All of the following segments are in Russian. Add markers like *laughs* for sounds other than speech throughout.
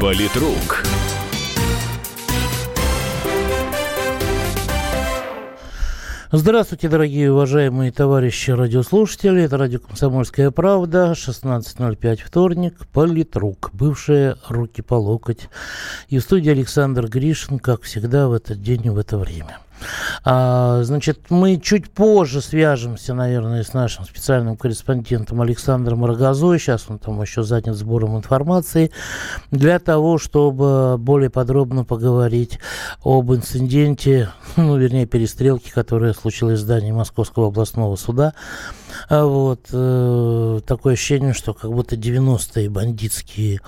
Политрук. Здравствуйте, дорогие уважаемые товарищи радиослушатели. Это радио «Комсомольская правда», 16.05, вторник, политрук, бывшие руки по локоть. И в студии Александр Гришин, как всегда, в этот день и в это время. А, значит, мы чуть позже свяжемся, наверное, с нашим специальным корреспондентом Александром Рогозой. Сейчас он там еще занят сбором информации. Для того, чтобы более подробно поговорить об инциденте, ну, вернее, перестрелке, которая случилась в здании Московского областного суда. А вот э, такое ощущение, что как будто 90-е бандитские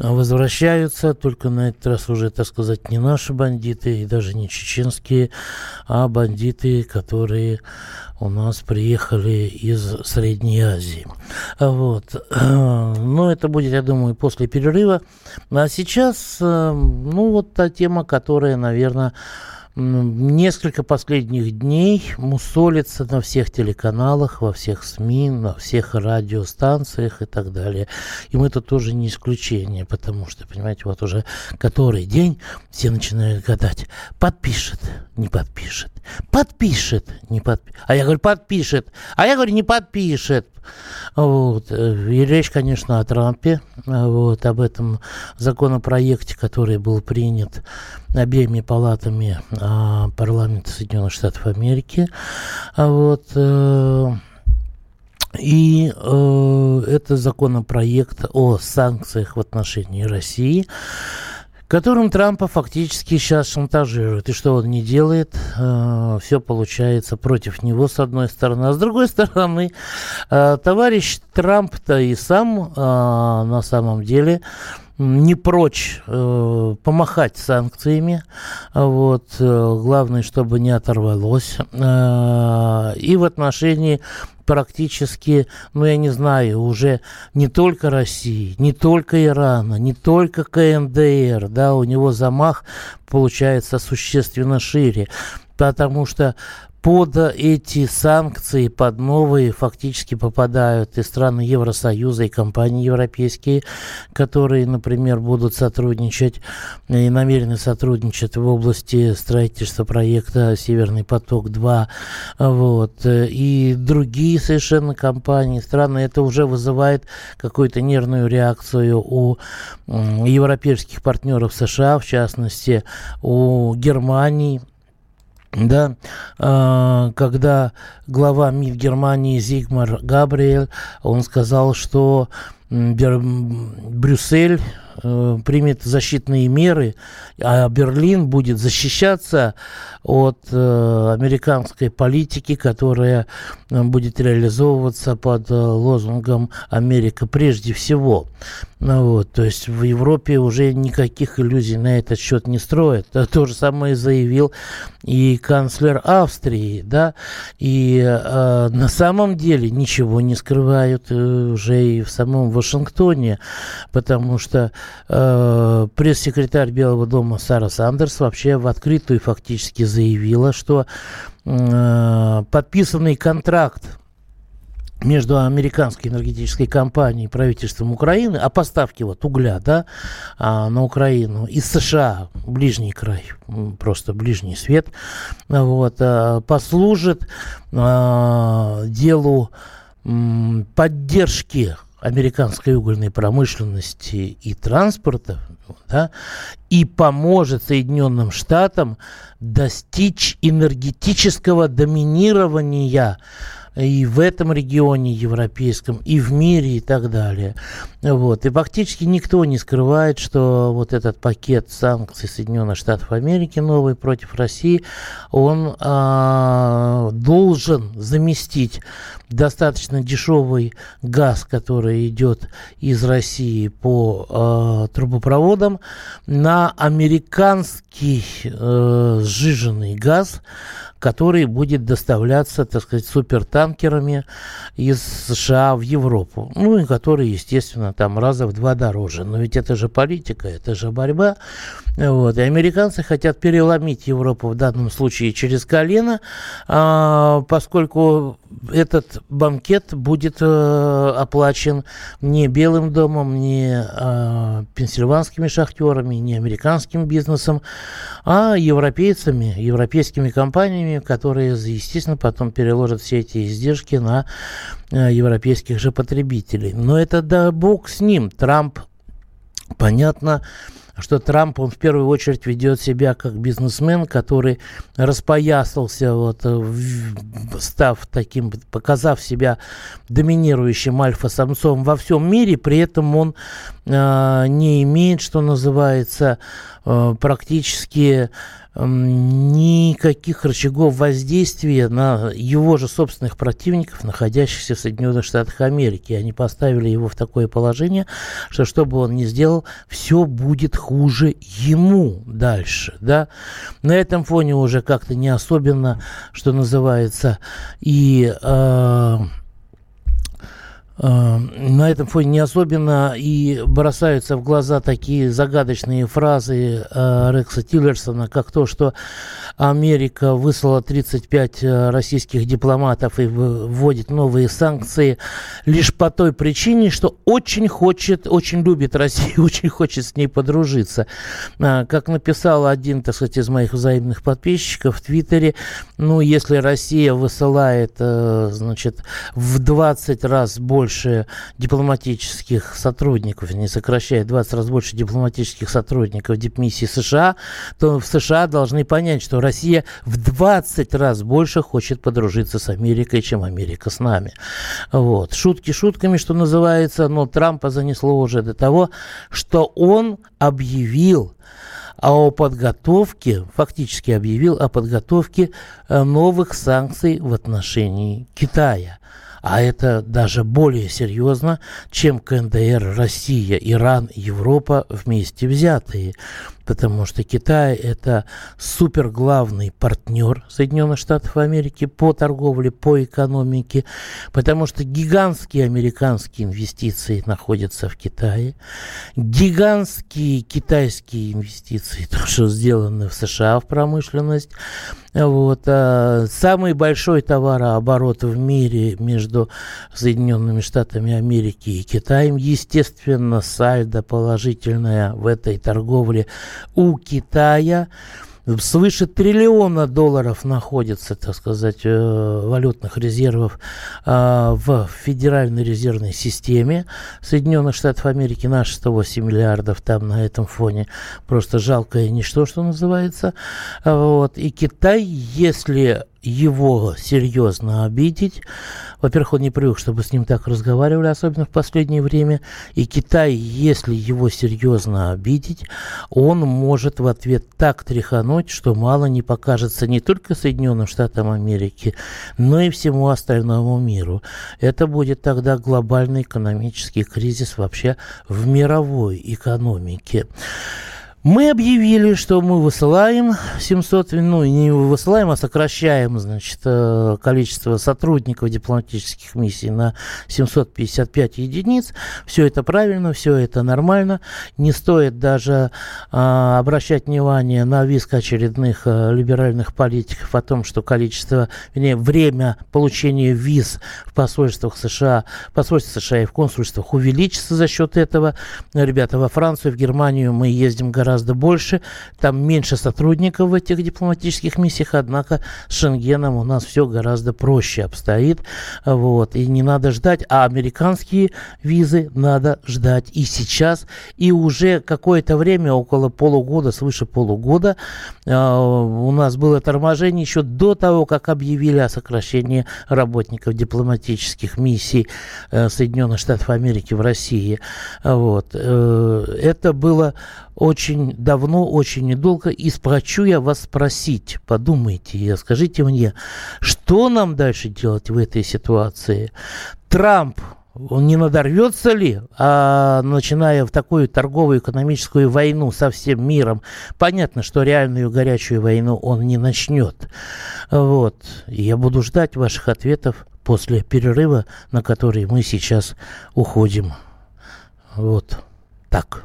возвращаются, только на этот раз уже, так сказать, не наши бандиты и даже не чеченские, а бандиты, которые у нас приехали из Средней Азии. Вот. Но это будет, я думаю, после перерыва. А сейчас, э, ну, вот та тема, которая, наверное, несколько последних дней мусолится на всех телеканалах, во всех СМИ, на всех радиостанциях и так далее. И мы это тоже не исключение, потому что, понимаете, вот уже который день все начинают гадать, подпишет, не подпишет, подпишет, не подпишет. А я говорю, подпишет, а я говорю, не подпишет. Вот. И речь, конечно, о Трампе, вот, об этом законопроекте, который был принят обеими палатами а, парламента Соединенных Штатов Америки. А вот, э, и э, это законопроект о санкциях в отношении России которым Трампа фактически сейчас шантажируют. И что он не делает, э, все получается против него, с одной стороны. А с другой стороны, э, товарищ Трамп-то и сам э, на самом деле не прочь э, помахать санкциями. Вот, э, главное, чтобы не оторвалось. Э, и в отношении практически, ну я не знаю, уже не только России, не только Ирана, не только КНДР, да, у него замах получается существенно шире потому что под эти санкции, под новые фактически попадают и страны Евросоюза, и компании европейские, которые, например, будут сотрудничать и намерены сотрудничать в области строительства проекта «Северный поток-2». Вот. И другие совершенно компании, страны. Это уже вызывает какую-то нервную реакцию у европейских партнеров США, в частности, у Германии, да, э, когда глава МИД Германии Зигмар Габриэль, он сказал, что Брюссель э, примет защитные меры, а Берлин будет защищаться от э, американской политики, которая э, будет реализовываться под лозунгом «Америка прежде всего». Ну, вот, то есть в Европе уже никаких иллюзий на этот счет не строят. *laughs* То же самое заявил и канцлер Австрии, да, и э, на самом деле ничего не скрывают уже и в самом Вашингтоне, потому что э, пресс-секретарь Белого дома Сара Сандерс вообще в открытую фактически заявила, что э, подписанный контракт между американской энергетической компанией и правительством Украины о поставке вот угля да, а, на Украину из США, ближний край, просто ближний свет, вот, а, послужит а, делу поддержки американской угольной промышленности и транспорта, да, и поможет Соединенным Штатам достичь энергетического доминирования и в этом регионе европейском, и в мире и так далее. Вот. И фактически никто не скрывает, что вот этот пакет санкций Соединенных Штатов Америки новый против России, он а, должен заместить достаточно дешевый газ, который идет из России по э, трубопроводам, на американский э, сжиженный газ, который будет доставляться, так сказать, супертанкерами из США в Европу. Ну и который, естественно, там раза в два дороже. Но ведь это же политика, это же борьба. Вот. И американцы хотят переломить Европу в данном случае через колено, а, поскольку этот банкет будет э, оплачен не Белым домом, не э, пенсильванскими шахтерами, не американским бизнесом, а европейцами, европейскими компаниями, которые, естественно, потом переложат все эти издержки на э, европейских же потребителей. Но это да бог с ним. Трамп, понятно, что Трамп, он в первую очередь ведет себя как бизнесмен, который распоясался, вот, э, став таким, показав себя доминирующим альфа-самцом во всем мире, при этом он э, не имеет, что называется, э, практически никаких рычагов воздействия на его же собственных противников, находящихся в Соединенных Штатах Америки. Они поставили его в такое положение, что что бы он ни сделал, все будет хуже ему дальше. Да? На этом фоне уже как-то не особенно, что называется, и... Э, на этом фоне не особенно и бросаются в глаза такие загадочные фразы э, Рекса Тиллерсона, как то, что Америка выслала 35 э, российских дипломатов и вводит новые санкции лишь по той причине, что очень хочет, очень любит Россию, *laughs* очень хочет с ней подружиться. Э, как написал один, так сказать, из моих взаимных подписчиков в Твиттере, ну, если Россия высылает, значит, в 20 раз больше больше дипломатических сотрудников, не сокращает 20 раз больше дипломатических сотрудников дипмиссии США, то в США должны понять, что Россия в 20 раз больше хочет подружиться с Америкой, чем Америка с нами. Вот. Шутки шутками, что называется, но Трампа занесло уже до того, что он объявил о подготовке, фактически объявил о подготовке э, новых санкций в отношении Китая. А это даже более серьезно, чем КНДР, Россия, Иран, Европа вместе взятые потому что Китай – это супер главный партнер Соединенных Штатов Америки по торговле, по экономике, потому что гигантские американские инвестиции находятся в Китае, гигантские китайские инвестиции *laughs* тоже сделаны в США в промышленность, вот. А самый большой товарооборот в мире между Соединенными Штатами Америки и Китаем, естественно, сальдо положительное в этой торговле у Китая свыше триллиона долларов находится, так сказать, э, валютных резервов а, в Федеральной резервной системе Соединенных Штатов Америки. Наши 108 миллиардов там на этом фоне просто жалкое ничто, что называется. Вот. И Китай, если его серьезно обидеть. Во-первых, он не привык, чтобы с ним так разговаривали, особенно в последнее время. И Китай, если его серьезно обидеть, он может в ответ так тряхануть, что мало не покажется не только Соединенным Штатам Америки, но и всему остальному миру. Это будет тогда глобальный экономический кризис вообще в мировой экономике. Мы объявили, что мы высылаем 700, ну, не высылаем, а сокращаем, значит, э, количество сотрудников дипломатических миссий на 755 единиц. Все это правильно, все это нормально. Не стоит даже а, обращать внимание на виск очередных а, либеральных политиков о том, что количество, вернее, время получения виз в посольствах США, посольствах США и в консульствах увеличится за счет этого. Ребята, во Францию, в Германию мы ездим гораздо гораздо больше, там меньше сотрудников в этих дипломатических миссиях, однако с Шенгеном у нас все гораздо проще обстоит, вот, и не надо ждать, а американские визы надо ждать и сейчас, и уже какое-то время, около полугода, свыше полугода, э, у нас было торможение еще до того, как объявили о сокращении работников дипломатических миссий э, Соединенных Штатов Америки в России, вот, э, это было очень давно, очень недолго, и хочу я вас спросить, подумайте, скажите мне, что нам дальше делать в этой ситуации? Трамп он не надорвется ли, а начиная в такую торговую экономическую войну со всем миром, понятно, что реальную горячую войну он не начнет. Вот. я буду ждать ваших ответов после перерыва, на который мы сейчас уходим. Вот так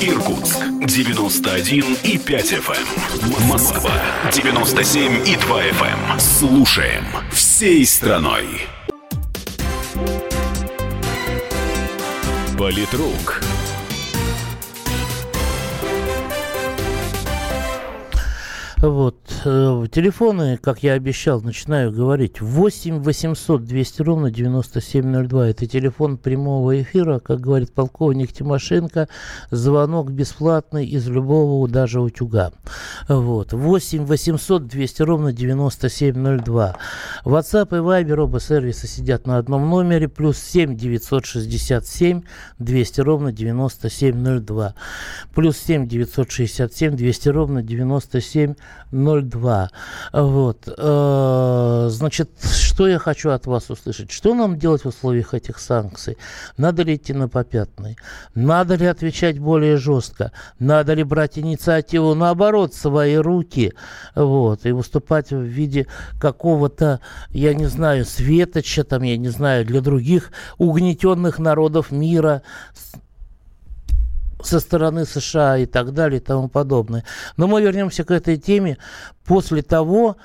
Эм. Иркутск 91 и 5 FM. Эм. Москва 97 и 2 FM. Слушаем всей страной. Политрук. Вот. Э, телефоны, как я обещал, начинаю говорить. 8 800 200 ровно 9702. Это телефон прямого эфира, как говорит полковник Тимошенко. Звонок бесплатный из любого, даже утюга. Вот. 8 800 200 ровно 9702. WhatsApp и Viber оба сервиса сидят на одном номере. Плюс 7 967 200 ровно 9702. Плюс 7 967 200 ровно 9702. 02. Вот. Э, значит, что я хочу от вас услышать? Что нам делать в условиях этих санкций? Надо ли идти на попятный? Надо ли отвечать более жестко? Надо ли брать инициативу наоборот, свои руки? Вот. И выступать в виде какого-то, я не знаю, светоча, там, я не знаю, для других угнетенных народов мира, со стороны США и так далее и тому подобное. Но мы вернемся к этой теме после того,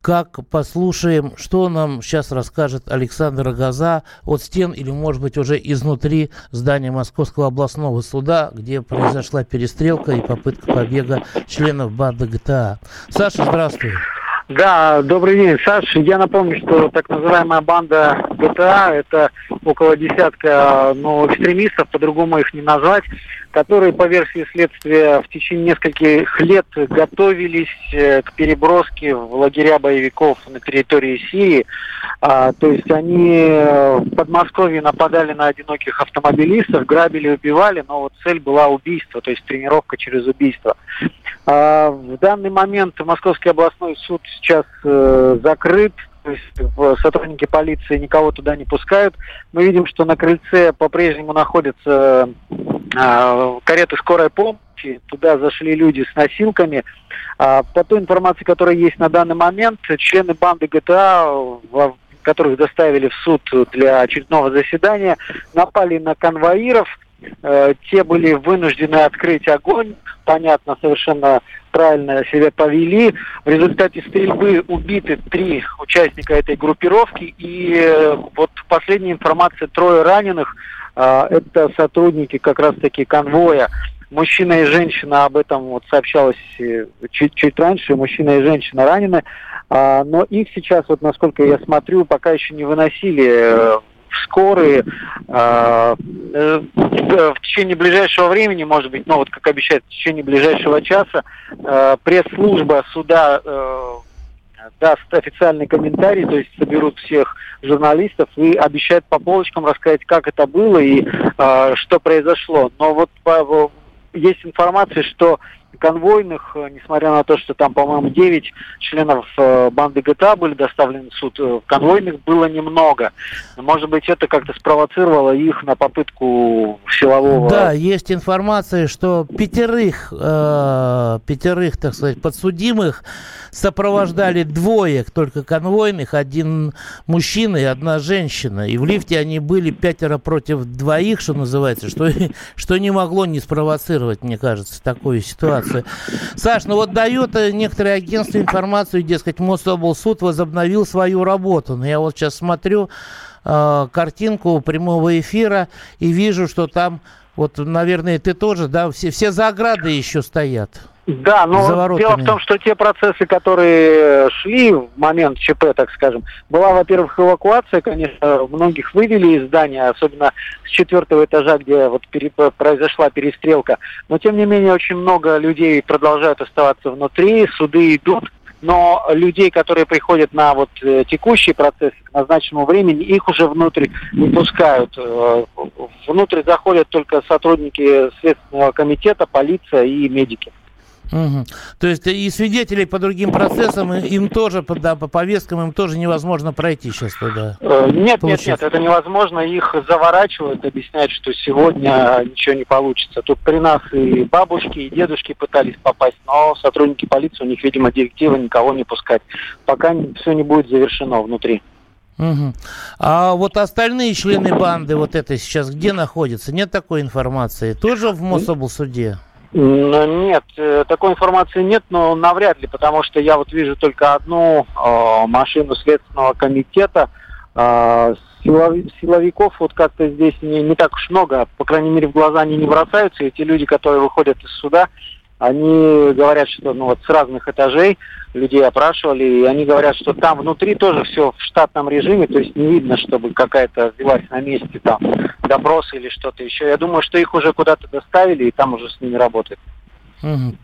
как послушаем, что нам сейчас расскажет Александр Газа от стен или, может быть, уже изнутри здания Московского областного суда, где произошла перестрелка и попытка побега членов банды ГТА. Саша, здравствуй. Да, добрый день, Саша. Я напомню, что так называемая банда ГТА – это около десятка ну, экстремистов, по-другому их не назвать, которые, по версии следствия, в течение нескольких лет готовились э, к переброске в лагеря боевиков на территории Сирии. А, то есть они в Подмосковье нападали на одиноких автомобилистов, грабили, убивали, но вот цель была убийство, то есть тренировка через убийство. А, в данный момент Московский областной суд сейчас э, закрыт, то есть сотрудники полиции никого туда не пускают. Мы видим, что на крыльце по-прежнему находятся э, кареты скорой помощи. Туда зашли люди с носилками. А, по той информации, которая есть на данный момент, члены банды ГТА, которых доставили в суд для очередного заседания, напали на конвоиров. Э, те были вынуждены открыть огонь понятно, совершенно правильно себя повели. В результате стрельбы убиты три участника этой группировки. И э, вот последняя информация, трое раненых, э, это сотрудники как раз-таки конвоя. Мужчина и женщина, об этом вот сообщалось э, чуть, чуть раньше, мужчина и женщина ранены. А, но их сейчас, вот насколько я смотрю, пока еще не выносили скорые а, э, в течение ближайшего времени, может быть, ну вот как обещают, в течение ближайшего часа э, пресс-служба суда э, даст официальный комментарий, то есть соберут всех журналистов и обещают по полочкам рассказать, как это было и э, что произошло. Но вот есть информация, что конвойных, э, несмотря на то, что там, по-моему, 9 членов э, банды ГТА были доставлены в суд, э, конвойных было немного. Может быть, это как-то спровоцировало их на попытку силового... Да, есть информация, что пятерых, э, пятерых, так сказать, подсудимых сопровождали двое только конвойных, один мужчина и одна женщина. И в лифте они были пятеро против двоих, что называется, что, *laughs* что не могло не спровоцировать, мне кажется, такую ситуацию. Саш, ну вот дают некоторые агентства информацию, дескать, Мособлсуд возобновил свою работу. Но я вот сейчас смотрю э, картинку прямого эфира и вижу, что там, вот, наверное, ты тоже, да, все, все за оградой еще стоят. Да, но дело в том, что те процессы, которые шли в момент ЧП, так скажем, была, во-первых, эвакуация, конечно, многих вывели из здания, особенно с четвертого этажа, где вот пере, произошла перестрелка. Но, тем не менее, очень много людей продолжают оставаться внутри, суды идут, но людей, которые приходят на вот э, текущий процесс к назначенному времени, их уже внутрь не пускают. Э, внутрь заходят только сотрудники Следственного комитета, полиция и медики. Угу. То есть и свидетелей по другим процессам им тоже, да, по повесткам им тоже невозможно пройти сейчас туда? Э, нет, Получается. нет, нет, это невозможно. Их заворачивают, объясняют, что сегодня ничего не получится. Тут при нас и бабушки, и дедушки пытались попасть, но сотрудники полиции, у них, видимо, директива никого не пускать, пока все не будет завершено внутри. Угу. А вот остальные члены банды вот этой сейчас где находятся? Нет такой информации? Тоже в Мособлсуде? Нет, э, такой информации нет, но навряд ли, потому что я вот вижу только одну э, машину Следственного комитета. Э, силовиков вот как-то здесь не, не так уж много, по крайней мере в глаза они не бросаются. И те люди, которые выходят из суда, они говорят, что ну, вот с разных этажей людей опрашивали, и они говорят, что там внутри тоже все в штатном режиме, то есть не видно, чтобы какая-то велась на месте там допрос или что-то еще. Я думаю, что их уже куда-то доставили, и там уже с ними работают.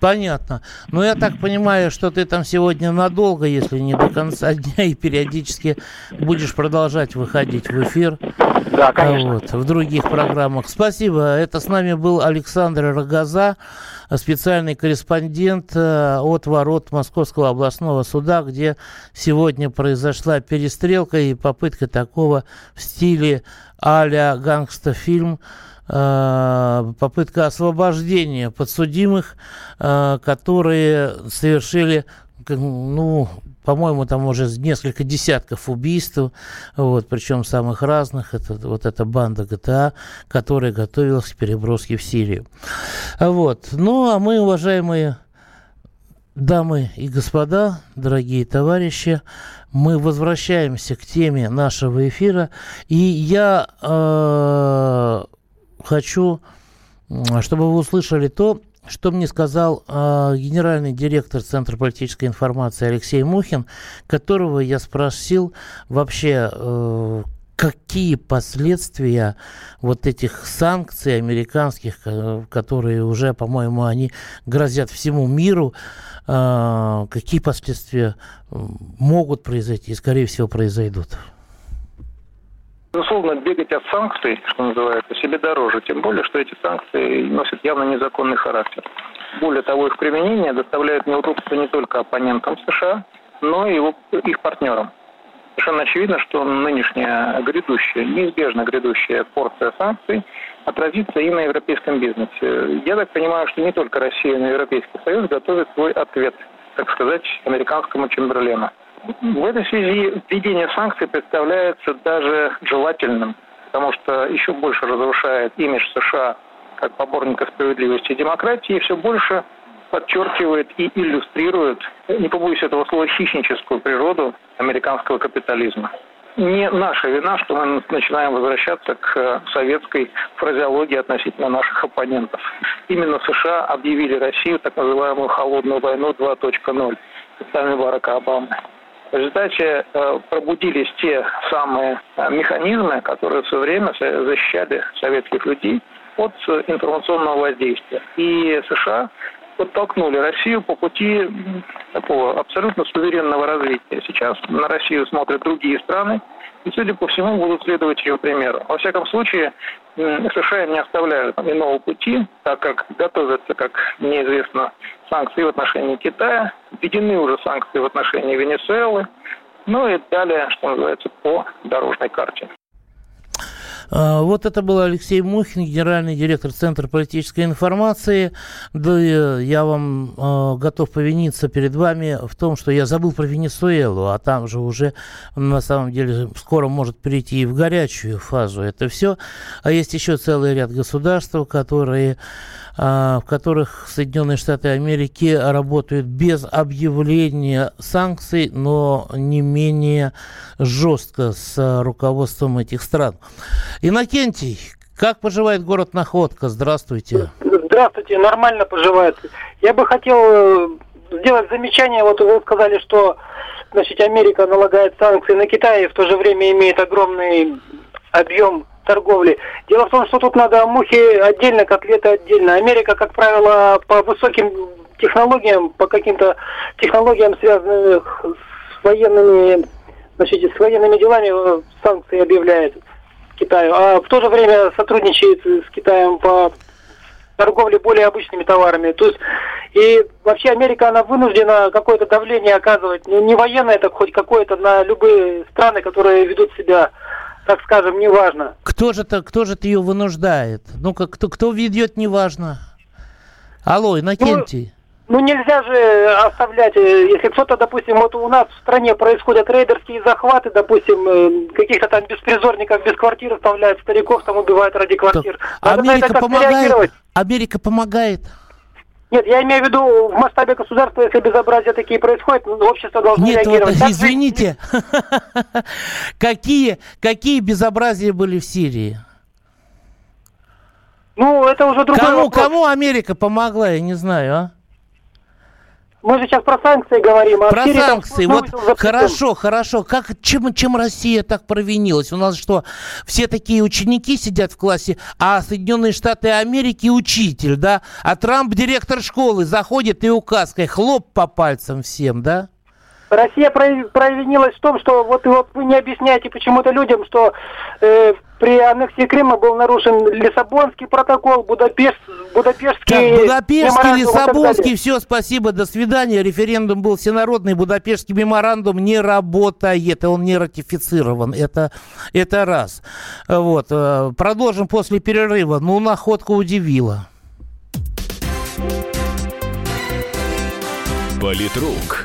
Понятно. Но ну, я так понимаю, что ты там сегодня надолго, если не до конца дня, и периодически будешь продолжать выходить в эфир. Да, конечно. Вот, в других программах. Спасибо. Это с нами был Александр Рогоза, специальный корреспондент э, от ворот Московского областного суда, где сегодня произошла перестрелка и попытка такого в стиле а-ля гангста-фильм Э, попытка освобождения подсудимых, э, которые совершили, ну, по-моему, там уже несколько десятков убийств, вот, причем самых разных. Это вот эта банда ГТА, которая готовилась к переброске в Сирию. Вот. Ну, а мы, уважаемые дамы и господа, дорогие товарищи, мы возвращаемся к теме нашего эфира. И я э, хочу, чтобы вы услышали то, что мне сказал э, генеральный директор Центра политической информации Алексей Мухин, которого я спросил вообще, э, какие последствия вот этих санкций американских, которые уже, по-моему, они грозят всему миру, э, какие последствия могут произойти и, скорее всего, произойдут. Безусловно, бегать от санкций, что называется, себе дороже, тем более, что эти санкции носят явно незаконный характер. Более того, их применение доставляет неудобства не только оппонентам США, но и их партнерам. Совершенно очевидно, что нынешняя грядущая, неизбежно грядущая порция санкций отразится и на европейском бизнесе. Я так понимаю, что не только Россия, но и Европейский Союз готовят свой ответ, так сказать, американскому Чемберлену. В этой связи введение санкций представляется даже желательным, потому что еще больше разрушает имидж США как поборника справедливости и демократии, и все больше подчеркивает и иллюстрирует, не побоюсь этого слова, хищническую природу американского капитализма. Не наша вина, что мы начинаем возвращаться к советской фразеологии относительно наших оппонентов. Именно США объявили Россию так называемую холодную войну 2.0 сами Барака Обамы. В результате э, пробудились те самые э, механизмы, которые в свое время защищали советских людей от информационного воздействия. И США подтолкнули Россию по пути такого абсолютно суверенного развития. Сейчас на Россию смотрят другие страны, и, судя по всему, будут следовать ее примеру. Во всяком случае, США не оставляют иного пути, так как готовятся, как мне известно, санкции в отношении Китая, введены уже санкции в отношении Венесуэлы, ну и далее, что называется, по дорожной карте. А, вот это был Алексей Мухин, генеральный директор Центра политической информации. Да, я вам э, готов повиниться перед вами в том, что я забыл про Венесуэлу, а там же уже на самом деле скоро может перейти и в горячую фазу это все. А есть еще целый ряд государств, которые в которых Соединенные Штаты Америки работают без объявления санкций, но не менее жестко с руководством этих стран. Иннокентий, как поживает город Находка? Здравствуйте. Здравствуйте, нормально поживает. Я бы хотел э, сделать замечание. Вот вы сказали, что значит, Америка налагает санкции на Китай и в то же время имеет огромный объем торговли. Дело в том, что тут надо мухи отдельно, котлеты отдельно. Америка, как правило, по высоким технологиям, по каким-то технологиям, связанным с военными, значит, с военными делами, санкции объявляет Китаю. А в то же время сотрудничает с Китаем по торговли более обычными товарами. То есть и вообще Америка, она вынуждена какое-то давление оказывать, не военное, так хоть какое-то на любые страны, которые ведут себя так скажем, неважно. Кто же-то, кто же ее вынуждает? Ну-ка, кто, кто ведет, неважно. Алло, Иннокентий. Ну, ну, нельзя же оставлять, э, если кто-то, допустим, вот у нас в стране происходят рейдерские захваты, допустим, э, каких-то там беспризорников без квартир оставляют, стариков там убивают ради квартир. Надо Америка помогает. Америка помогает. Нет, я имею в виду в масштабе государства, если безобразия такие происходят, ну, общество должно Нет, реагировать. Вот, извините, *laughs* какие, какие безобразия были в Сирии? Ну, это уже другой кому, вопрос. Кому Америка помогла, я не знаю, а? Мы же сейчас про санкции говорим. А про санкции. Вот хорошо, хорошо. Как, чем, чем Россия так провинилась? У нас что, все такие ученики сидят в классе, а Соединенные Штаты Америки учитель, да? А Трамп директор школы заходит и указкой хлоп по пальцам всем, да? Россия провинилась в том, что вот, вот вы не объясняете почему-то людям, что э, при аннексии Крыма был нарушен Лиссабонский протокол, Будапешт, Будапештский... Так, Будапештский, Лиссабонский, все, спасибо, до свидания. Референдум был всенародный, Будапештский меморандум не работает, он не ратифицирован. Это, это раз. Вот. Э, продолжим после перерыва. Ну, находка удивила. Политрук.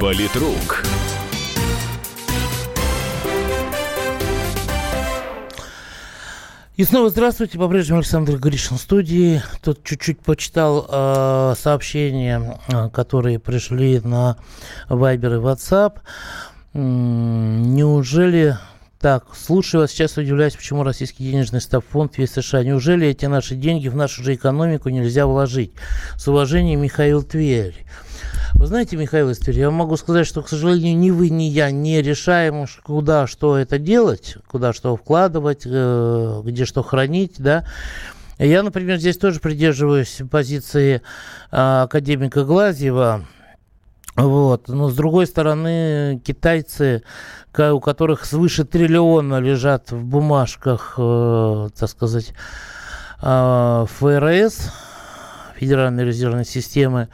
Политрук. И снова здравствуйте, по-прежнему Александр Гришин в студии. Тут чуть-чуть почитал э, сообщения, э, которые пришли на Viber и WhatsApp. Неужели так, слушаю вас, сейчас удивляюсь, почему российский денежный стабфонд весь США. Неужели эти наши деньги в нашу же экономику нельзя вложить? С уважением, Михаил Тверь. Вы знаете, Михаил Истер, я могу сказать, что, к сожалению, ни вы, ни я не решаем, куда что это делать, куда что вкладывать, э, где что хранить, да. Я, например, здесь тоже придерживаюсь позиции а, академика Глазьева, вот. Но с другой стороны, китайцы, у которых свыше триллиона лежат в бумажках, э, так сказать, э, ФРС, Федеральной резервной системы,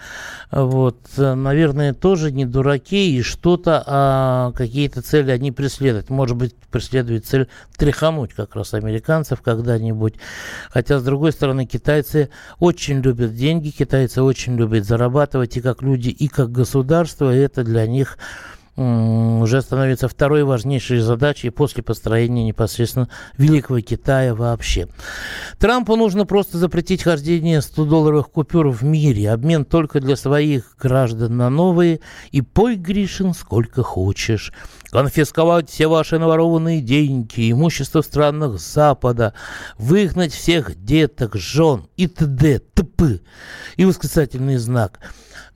вот, наверное, тоже не дураки и что-то, а какие-то цели они преследуют. Может быть, преследует цель тряхануть как раз американцев когда-нибудь. Хотя, с другой стороны, китайцы очень любят деньги, китайцы очень любят зарабатывать и как люди, и как государство, и это для них уже становится второй важнейшей задачей после построения непосредственно Великого Китая вообще. Трампу нужно просто запретить хождение 100-долларовых купюр в мире, обмен только для своих граждан на новые, и пой, Гришин, сколько хочешь. Конфисковать все ваши наворованные деньги, имущество странах Запада, выгнать всех деток, жен и т.д. т.п. И восклицательный знак.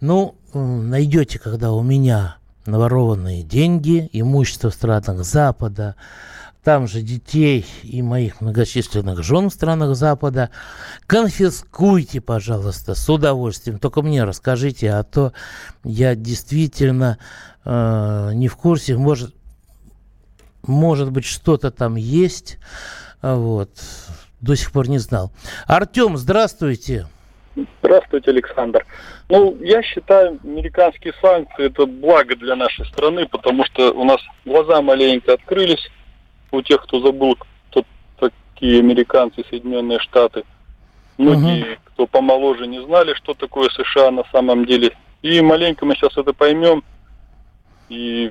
Ну, найдете, когда у меня наворованные деньги, имущество в странах Запада, там же детей и моих многочисленных жен в странах Запада. Конфискуйте, пожалуйста, с удовольствием. Только мне расскажите, а то я действительно э, не в курсе. Может, может быть, что-то там есть. Вот. До сих пор не знал. Артем, здравствуйте. Здравствуйте, Александр. Ну, я считаю, американские санкции это благо для нашей страны, потому что у нас глаза маленько открылись у тех, кто забыл, кто такие американцы, Соединенные Штаты. Многие, угу. кто помоложе, не знали, что такое США на самом деле. И маленько мы сейчас это поймем. И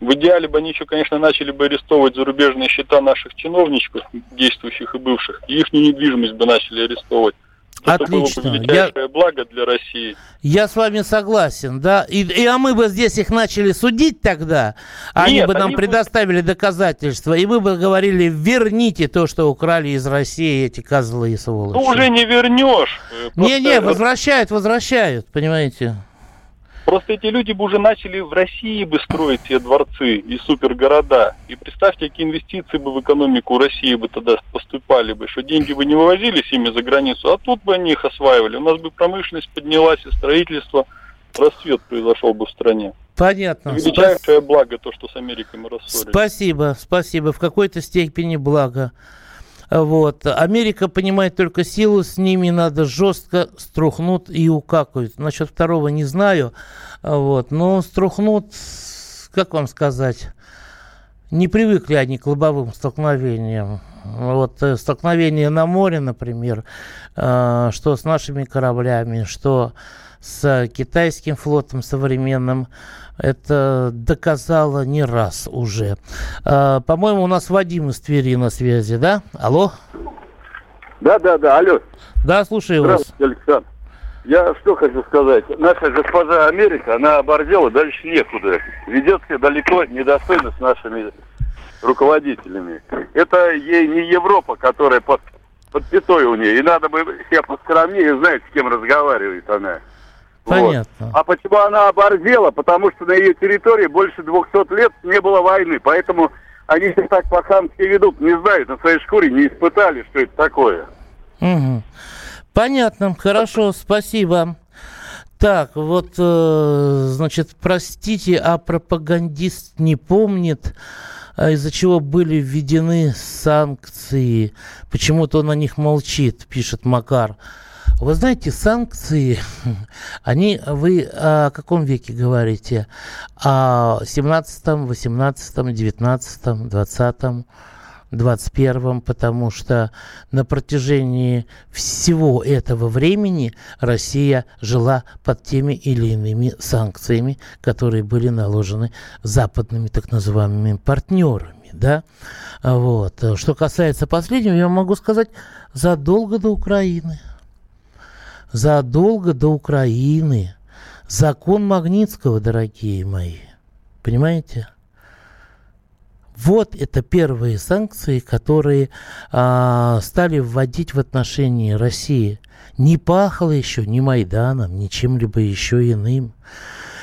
в идеале бы они еще, конечно, начали бы арестовывать зарубежные счета наших чиновничков, действующих и бывших, и их недвижимость бы начали арестовывать. Отлично. Это было бы величайшее я... благо для России. Я с вами согласен, да. И, и а мы бы здесь их начали судить тогда, а Нет, они бы нам они предоставили бы... доказательства, и мы бы говорили, верните то, что украли из России эти козлы и сволочи. Ну уже не вернешь. Не-не, возвращают, возвращают, понимаете. Просто эти люди бы уже начали в России бы строить все дворцы и супергорода. И представьте, какие инвестиции бы в экономику России бы тогда поступали бы, что деньги бы не вывозились ими за границу, а тут бы они их осваивали. У нас бы промышленность поднялась и строительство, расцвет произошел бы в стране. Понятно. Величайшее Спас... благо то, что с Америкой мы рассорились. Спасибо, спасибо. В какой-то степени благо. Вот. Америка понимает только силу, с ними надо жестко струхнут и укакают. Насчет второго не знаю, вот. но струхнут, как вам сказать, не привыкли они к лобовым столкновениям. Вот э, столкновение на море, например, э, что с нашими кораблями, что с китайским флотом современным, это доказала не раз уже. А, по-моему, у нас Вадим из Твери на связи, да? Алло? Да, да, да, алло. Да, слушаю вас. Александр. Я что хочу сказать. Наша госпожа Америка, она оборзела, дальше некуда. Ведет себя далеко недостойно с нашими руководителями. Это ей не Европа, которая под, под пятой у нее. И надо бы себя поскромнее знать, с кем разговаривает она. Понятно. Вот. А почему она оборзела? Потому что на ее территории больше 200 лет не было войны. Поэтому они себя так по-хамски ведут. Не знают, на своей шкуре не испытали, что это такое. Угу. Понятно. Хорошо, спасибо. Так, вот, э, значит, простите, а пропагандист не помнит, а из-за чего были введены санкции. Почему-то он о них молчит, пишет Макар. Вы знаете, санкции, они, вы о каком веке говорите? О 17, 18, 19, 20, 21, потому что на протяжении всего этого времени Россия жила под теми или иными санкциями, которые были наложены западными так называемыми партнерами. Да? Вот. Что касается последнего, я могу сказать, задолго до Украины – задолго до Украины. Закон Магнитского, дорогие мои. Понимаете? Вот это первые санкции, которые а, стали вводить в отношении России. Не пахло еще ни Майданом, ни чем-либо еще иным.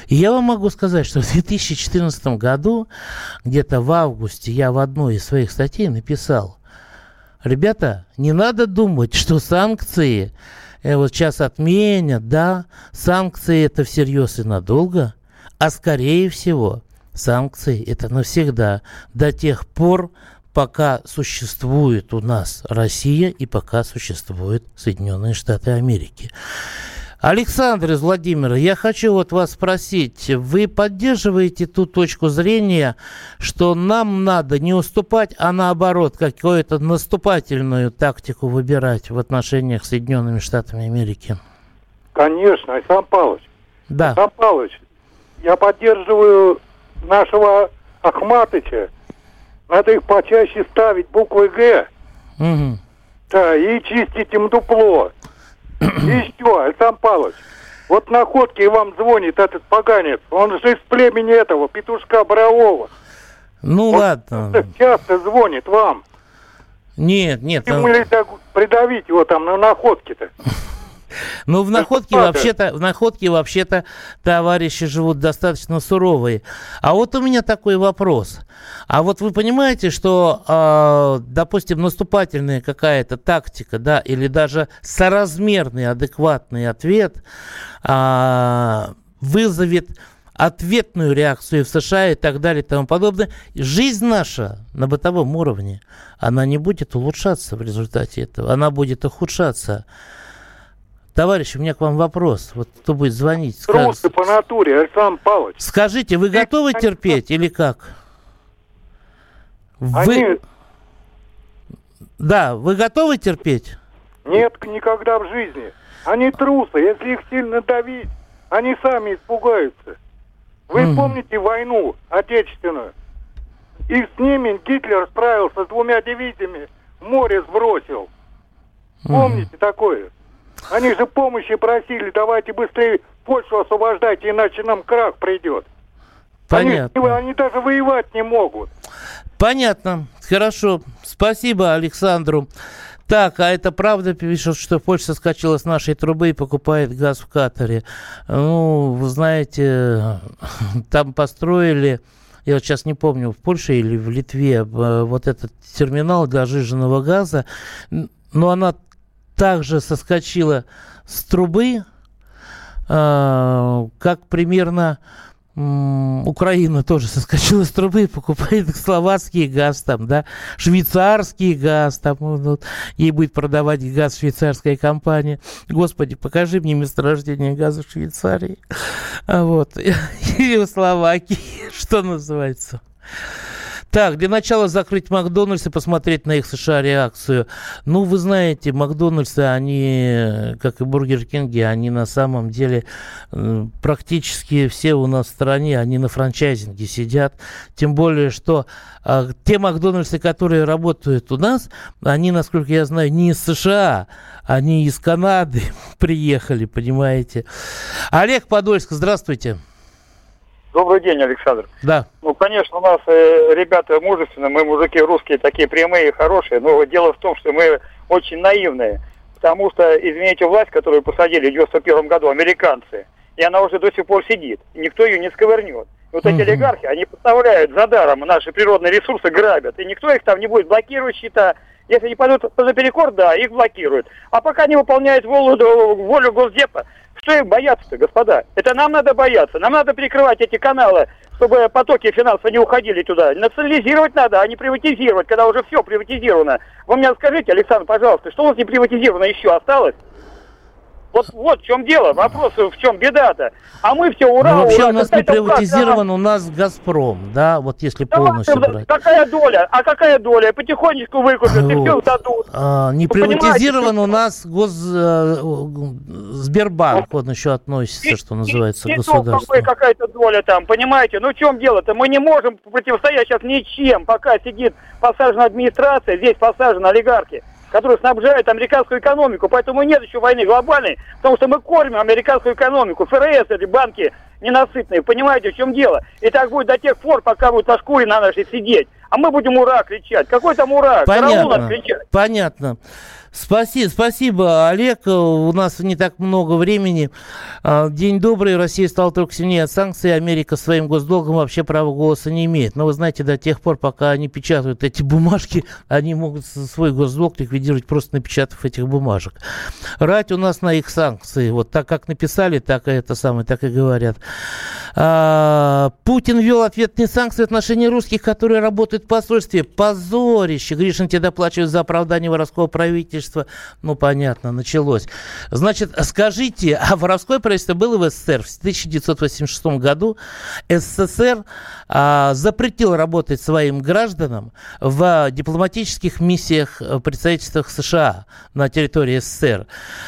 И я вам могу сказать, что в 2014 году, где-то в августе, я в одной из своих статей написал, ребята, не надо думать, что санкции э, вот сейчас отменят, да, санкции это всерьез и надолго, а скорее всего санкции это навсегда до тех пор, пока существует у нас Россия и пока существуют Соединенные Штаты Америки. Александр из Владимира, я хочу вот вас спросить, вы поддерживаете ту точку зрения, что нам надо не уступать, а наоборот, какую-то наступательную тактику выбирать в отношениях с Соединенными Штатами Америки? Конечно, Александр Павлович. Да. Александр Павлович, я поддерживаю нашего Ахматыча. Надо их почаще ставить буквы «Г». Угу. Да, и чистить им дупло. Еще, Александр Павлович, вот находки вам звонит этот поганец. Он же из племени этого, петушка Борового. Ну он ладно. Часто звонит вам. Нет, нет. Ему нельзя придавить его там на находке-то. Ну, в находке вообще-то, в находке вообще-то товарищи живут достаточно суровые. А вот у меня такой вопрос. А вот вы понимаете, что, э, допустим, наступательная какая-то тактика, да, или даже соразмерный, адекватный ответ э, вызовет ответную реакцию в США и так далее и тому подобное. Жизнь наша на бытовом уровне, она не будет улучшаться в результате этого, она будет ухудшаться. Товарищ, у меня к вам вопрос. Вот кто будет звонить? Скаж... по натуре, Александр Павлович. Скажите, вы готовы терпеть или как? Вы... Они... Да, вы готовы терпеть? Нет, никогда в жизни. Они трусы. Если их сильно давить, они сами испугаются. Вы mm. помните войну отечественную? И с ними Гитлер справился с двумя дивизиями, море сбросил. Помните mm. такое? Они же помощи просили, давайте быстрее Польшу освобождайте, иначе нам крах придет. Понятно. Они, они даже воевать не могут. Понятно. Хорошо. Спасибо Александру. Так, а это правда пишут, что Польша соскочила с нашей трубы и покупает газ в Катаре. Ну, вы знаете, там построили, я вот сейчас не помню, в Польше или в Литве, э, вот этот терминал для жиженного газа, но она также соскочила с трубы, э, как примерно Украина тоже соскочила с трубы покупает словацкий газ там, да, швейцарский газ там, ну, ну ей будет продавать газ швейцарская компания. Господи, покажи мне месторождение газа в Швейцарии. А вот. *laughs* И в Словакии, *laughs* что называется. Так, для начала закрыть Макдональдс и посмотреть на их США реакцию. Ну, вы знаете, Макдональдсы, они, как и Бургер Кинги, они на самом деле практически все у нас в стране, они на франчайзинге сидят. Тем более, что а, те Макдональдсы, которые работают у нас, они, насколько я знаю, не из США, они из Канады *laughs* приехали, понимаете. Олег Подольск, здравствуйте. Добрый день, Александр. Да. Ну, конечно, у нас э, ребята мужественные, мы мужики русские такие прямые и хорошие, но дело в том, что мы очень наивные, потому что, извините, власть, которую посадили в 91 году, американцы, и она уже до сих пор сидит, никто ее не сковырнет. Вот эти олигархи, они поставляют за даром наши природные ресурсы, грабят, и никто их там не будет блокировать счета, если они пойдут наперекор, да, их блокируют. А пока не выполняют волю, волю Госдепа, что их бояться-то, господа? Это нам надо бояться. Нам надо перекрывать эти каналы, чтобы потоки финансов не уходили туда. Национализировать надо, а не приватизировать, когда уже все приватизировано. Вы мне скажите, Александр, пожалуйста, что у нас не приватизировано еще осталось? Вот, вот в чем дело, вопрос в чем беда-то. А мы все ура, ну, вообще ура, у нас не приватизирован, у нас Газпром, да, вот если да, полностью да, брать. Какая доля? А какая доля? Потихонечку выкупят вот. и все дадут. А, не Вы приватизирован у нас гос... Э, Сбербанк, он еще относится, и, что называется, и, государство. какая-то доля там, понимаете? Ну в чем дело-то? Мы не можем противостоять сейчас ничем, пока сидит посажена администрация, здесь посажены олигархи который снабжает американскую экономику. Поэтому нет еще войны глобальной, потому что мы кормим американскую экономику. ФРС, эти банки ненасытные. Понимаете, в чем дело? И так будет до тех пор, пока будут на шкуре на нашей сидеть. А мы будем ура кричать. Какой там ура? Понятно. Понятно. Спасибо, спасибо, Олег. У нас не так много времени. А, день добрый. Россия стала только сильнее от санкций. Америка своим госдолгом вообще права голоса не имеет. Но вы знаете, до тех пор, пока они печатают эти бумажки, *laughs* они могут свой госдолг ликвидировать, просто напечатав этих бумажек. Рать у нас на их санкции. Вот так как написали, так и это самое, так и говорят. А, Путин ввел ответные санкции в отношении русских, которые работают в посольстве. Позорище. Гришин тебе доплачивают за оправдание воровского правительства ну, понятно, началось. Значит, скажите, а воровское правительство было в СССР в 1986 году? СССР а, запретил работать своим гражданам в дипломатических миссиях в представительствах США на территории СССР.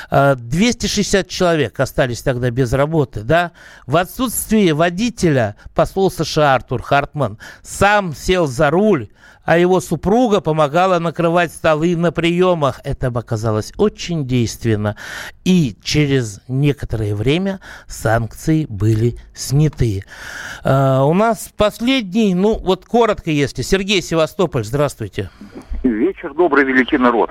А, 260 человек остались тогда без работы, да? В отсутствие водителя посол США Артур Хартман сам сел за руль а его супруга помогала накрывать столы на приемах. Это оказалось очень действенно. И через некоторое время санкции были сняты. Uh, у нас последний, ну вот коротко если. Сергей Севастополь, здравствуйте. Вечер добрый, великий народ.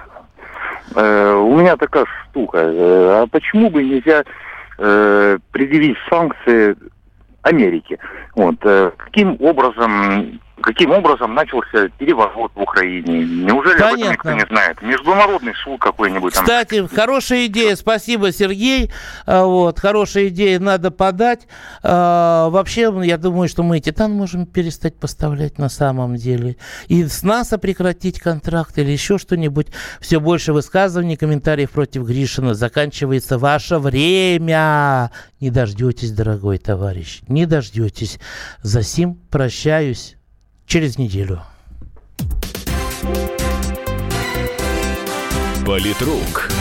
Uh, у меня такая штука. Uh, а почему бы нельзя э, предъявить санкции Америке? Вот, каким образом каким образом начался переворот в Украине. Неужели Понятно. об этом никто не знает? Международный суд какой-нибудь. Кстати, там... хорошая идея. Спасибо, Сергей. А, вот, хорошая идея, надо подать. А, вообще, я думаю, что мы Титан можем перестать поставлять на самом деле. И с НАСА прекратить контракт или еще что-нибудь. Все больше высказываний, комментариев против Гришина. Заканчивается ваше время. Не дождетесь, дорогой товарищ. Не дождетесь. За сим прощаюсь через неделю. Политрук.